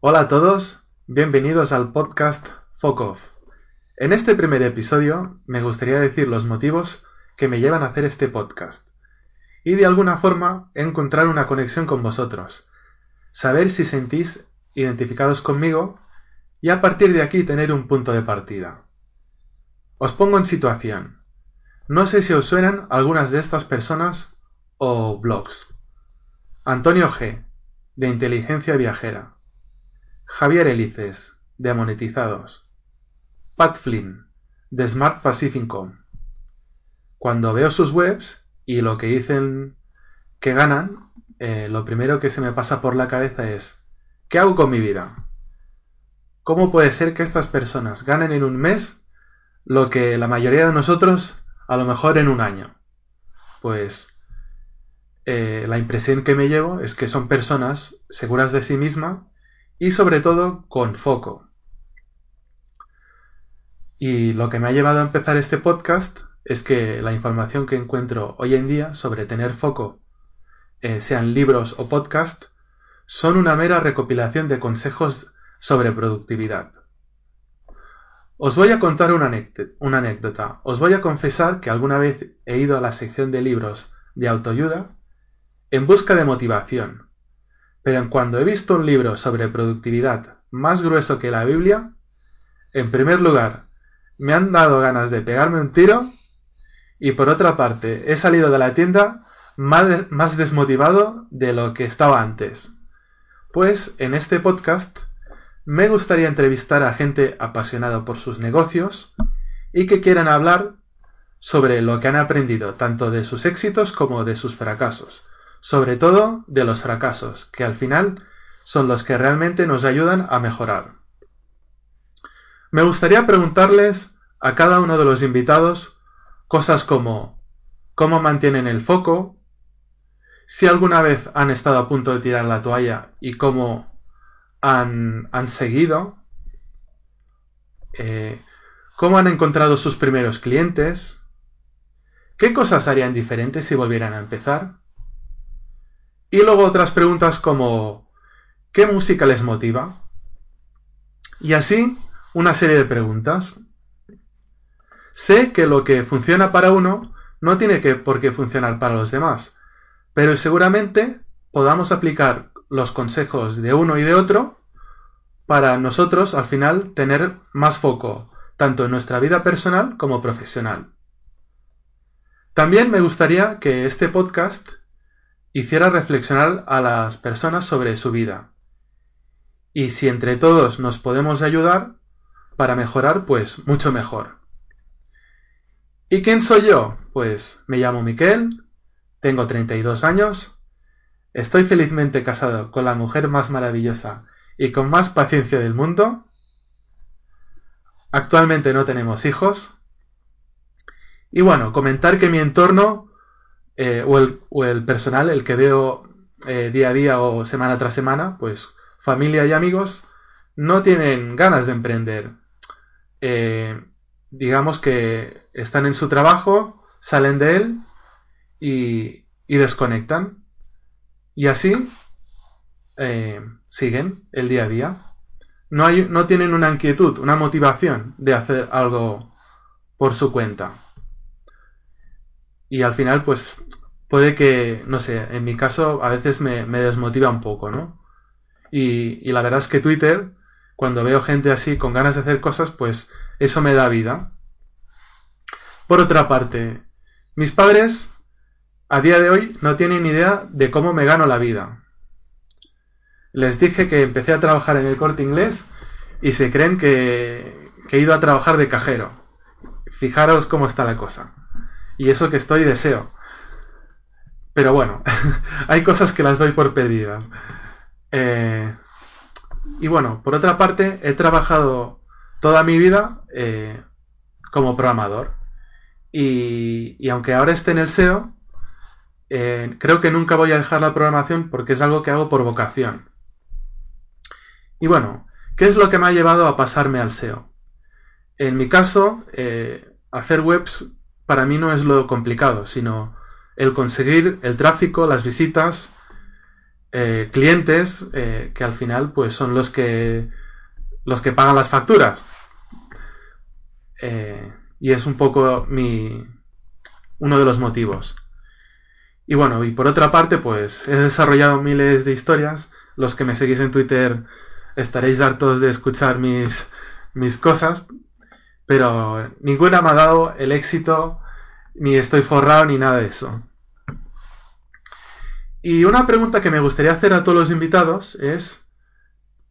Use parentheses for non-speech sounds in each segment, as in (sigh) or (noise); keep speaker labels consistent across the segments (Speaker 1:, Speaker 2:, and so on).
Speaker 1: Hola a todos, bienvenidos al podcast Off. En este primer episodio me gustaría decir los motivos que me llevan a hacer este podcast y de alguna forma encontrar una conexión con vosotros, saber si sentís identificados conmigo y a partir de aquí tener un punto de partida. Os pongo en situación. No sé si os suenan algunas de estas personas o blogs. Antonio G, de Inteligencia Viajera. Javier Elices, de Monetizados. Pat Flynn, de Smart Pacificom. Cuando veo sus webs y lo que dicen que ganan, eh, lo primero que se me pasa por la cabeza es ¿qué hago con mi vida? ¿Cómo puede ser que estas personas ganen en un mes lo que la mayoría de nosotros a lo mejor en un año? Pues eh, la impresión que me llevo es que son personas seguras de sí misma y sobre todo con foco. Y lo que me ha llevado a empezar este podcast es que la información que encuentro hoy en día sobre tener foco, eh, sean libros o podcast, son una mera recopilación de consejos sobre productividad. Os voy a contar una, una anécdota. Os voy a confesar que alguna vez he ido a la sección de libros de autoayuda en busca de motivación pero cuando he visto un libro sobre productividad más grueso que la Biblia, en primer lugar, me han dado ganas de pegarme un tiro y por otra parte, he salido de la tienda más, más desmotivado de lo que estaba antes. Pues en este podcast me gustaría entrevistar a gente apasionada por sus negocios y que quieran hablar sobre lo que han aprendido tanto de sus éxitos como de sus fracasos sobre todo de los fracasos, que al final son los que realmente nos ayudan a mejorar. Me gustaría preguntarles a cada uno de los invitados cosas como cómo mantienen el foco, si alguna vez han estado a punto de tirar la toalla y cómo han, han seguido, eh, cómo han encontrado sus primeros clientes, qué cosas harían diferentes si volvieran a empezar, y luego otras preguntas como ¿qué música les motiva? Y así una serie de preguntas. Sé que lo que funciona para uno no tiene que por qué funcionar para los demás, pero seguramente podamos aplicar los consejos de uno y de otro para nosotros al final tener más foco, tanto en nuestra vida personal como profesional. También me gustaría que este podcast hiciera reflexionar a las personas sobre su vida. Y si entre todos nos podemos ayudar para mejorar, pues mucho mejor. ¿Y quién soy yo? Pues me llamo Miquel, tengo 32 años, estoy felizmente casado con la mujer más maravillosa y con más paciencia del mundo. Actualmente no tenemos hijos. Y bueno, comentar que mi entorno eh, o, el, personal, el que veo eh, día a día o semana tras semana, pues familia y amigos no tienen ganas de emprender. Eh, digamos que están en su trabajo, salen de él y, desconectan. Y así siguen el día a día. No, hay, no tienen una inquietud, una motivación de hacer algo por su cuenta. Y al final, pues, puede que, no sé, en mi caso a veces me, desmotiva un poco, ¿no? Y, la verdad es que Twitter, cuando veo gente así con ganas de hacer cosas, pues eso me da vida. Por otra parte, mis padres a día de hoy no tienen idea de cómo me gano la vida. Les dije que empecé a trabajar en el corte inglés y se creen que he ido a trabajar de cajero. Fijaros cómo está la cosa. Y eso que estoy deseo. Pero bueno, (laughs) hay cosas que las doy por perdidas. Eh, y bueno, por otra parte, he trabajado toda mi vida eh, como programador. Y, aunque ahora esté en el SEO, eh, creo que nunca voy a dejar la programación porque es algo que hago por vocación. Y bueno, ¿qué es lo que me ha llevado a pasarme al SEO? En mi caso, hacer webs para mí no es lo complicado, sino el conseguir el tráfico, las visitas, eh, clientes, que al final pues son los que los que pagan las facturas. y es un poco mi uno de los motivos. Y bueno, y por otra parte, pues he desarrollado miles de historias. Los que me seguís en Twitter estaréis hartos de escuchar mis, mis cosas, pero ninguna me ha dado el éxito, ni estoy forrado, ni nada de eso. Y una pregunta que me gustaría hacer a todos los invitados es,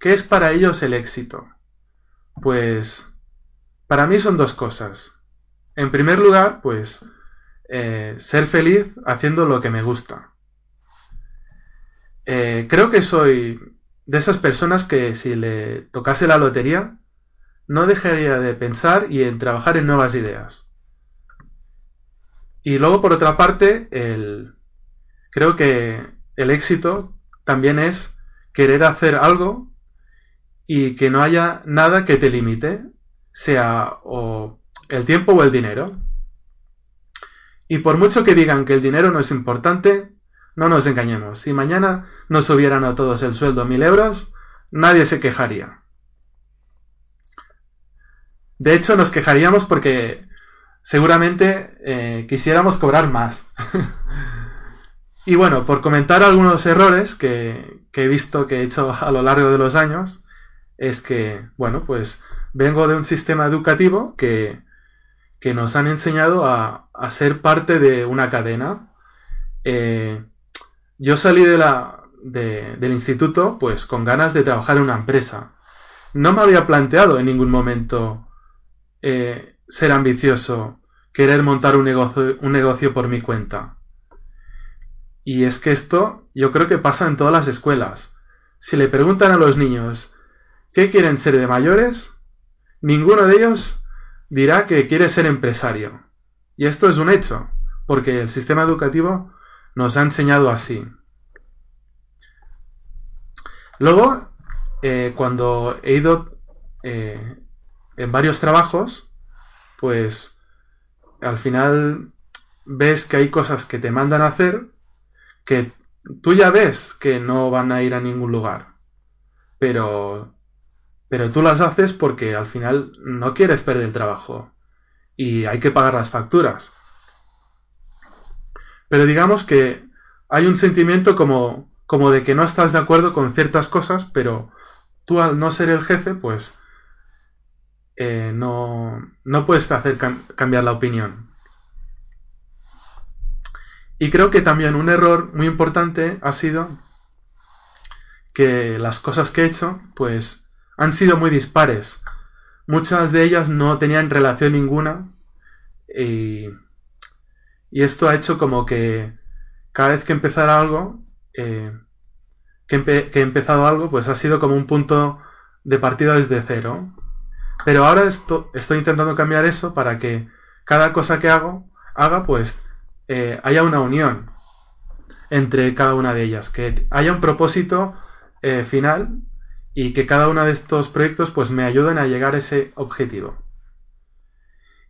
Speaker 1: ¿qué es para ellos el éxito? Pues, para mí son dos cosas. En primer lugar, pues, eh, ser feliz haciendo lo que me gusta. Eh, creo que soy de esas personas que si le tocase la lotería, no dejaría de pensar y en trabajar en nuevas ideas. Y luego, por otra parte, el, creo que el éxito también es querer hacer algo y que no haya nada que te limite, sea o el tiempo o el dinero. Y por mucho que digan que el dinero no es importante, no nos engañemos. Si mañana nos subieran a todos el sueldo mil euros, nadie se quejaría. De hecho, nos quejaríamos porque seguramente eh, quisiéramos cobrar más. (laughs) y bueno, por comentar algunos errores que, he visto que he hecho a lo largo de los años, es que, bueno, pues vengo de un sistema educativo que nos han enseñado a, ser parte de una cadena. Eh, yo salí del instituto pues con ganas de trabajar en una empresa. No me había planteado en ningún momento eh, ser ambicioso, querer montar un negocio, un negocio por mi cuenta. Y es que esto yo creo que pasa en todas las escuelas. Si le preguntan a los niños qué quieren ser de mayores, ninguno de ellos dirá que quiere ser empresario. Y esto es un hecho, porque el sistema educativo nos ha enseñado así. Luego, eh, cuando he ido eh, en varios trabajos, pues al final ves que hay cosas que te mandan a hacer que tú ya ves que no van a ir a ningún lugar. Pero pero tú las haces porque al final no quieres perder el trabajo y hay que pagar las facturas. Pero digamos que hay un sentimiento como, como de que no estás de acuerdo con ciertas cosas, pero tú al no ser el jefe, pues eh, no, no, puedes hacer cambiar la opinión. Y creo que también un error muy importante ha sido que las cosas que he hecho, pues han sido muy dispares. Muchas de ellas no tenían relación ninguna y, esto ha hecho como que cada vez que empezara algo, eh, que, he empezado algo, pues ha sido como un punto de partida desde cero. Pero ahora esto, estoy intentando cambiar eso para que cada cosa que hago, haga, pues eh, haya una unión entre cada una de ellas, que haya un propósito eh, final y que cada uno de estos proyectos pues me ayuden a llegar a ese objetivo.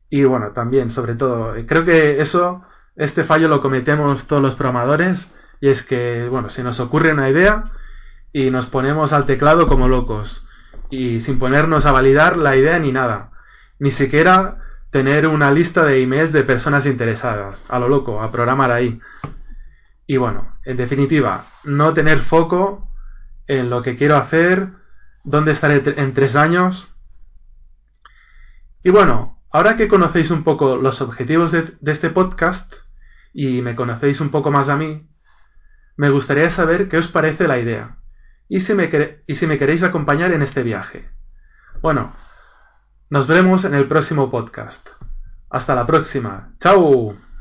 Speaker 1: Y bueno, también, sobre todo, creo que eso, este fallo lo cometemos todos los programadores y es que, bueno, se nos ocurre una idea y nos ponemos al teclado como locos y sin ponernos a validar la idea ni nada. Ni siquiera tener una lista de emails de personas interesadas, a lo loco, a programar ahí. Y bueno, en definitiva, no tener foco en lo que quiero hacer, dónde estaré en tres años. Y bueno, ahora que conocéis un poco los objetivos de, este podcast y me conocéis un poco más a mí, me gustaría saber qué os parece la idea y si me, queréis acompañar en este viaje. Bueno, nos veremos en el próximo podcast. Hasta la próxima. ¡Chao!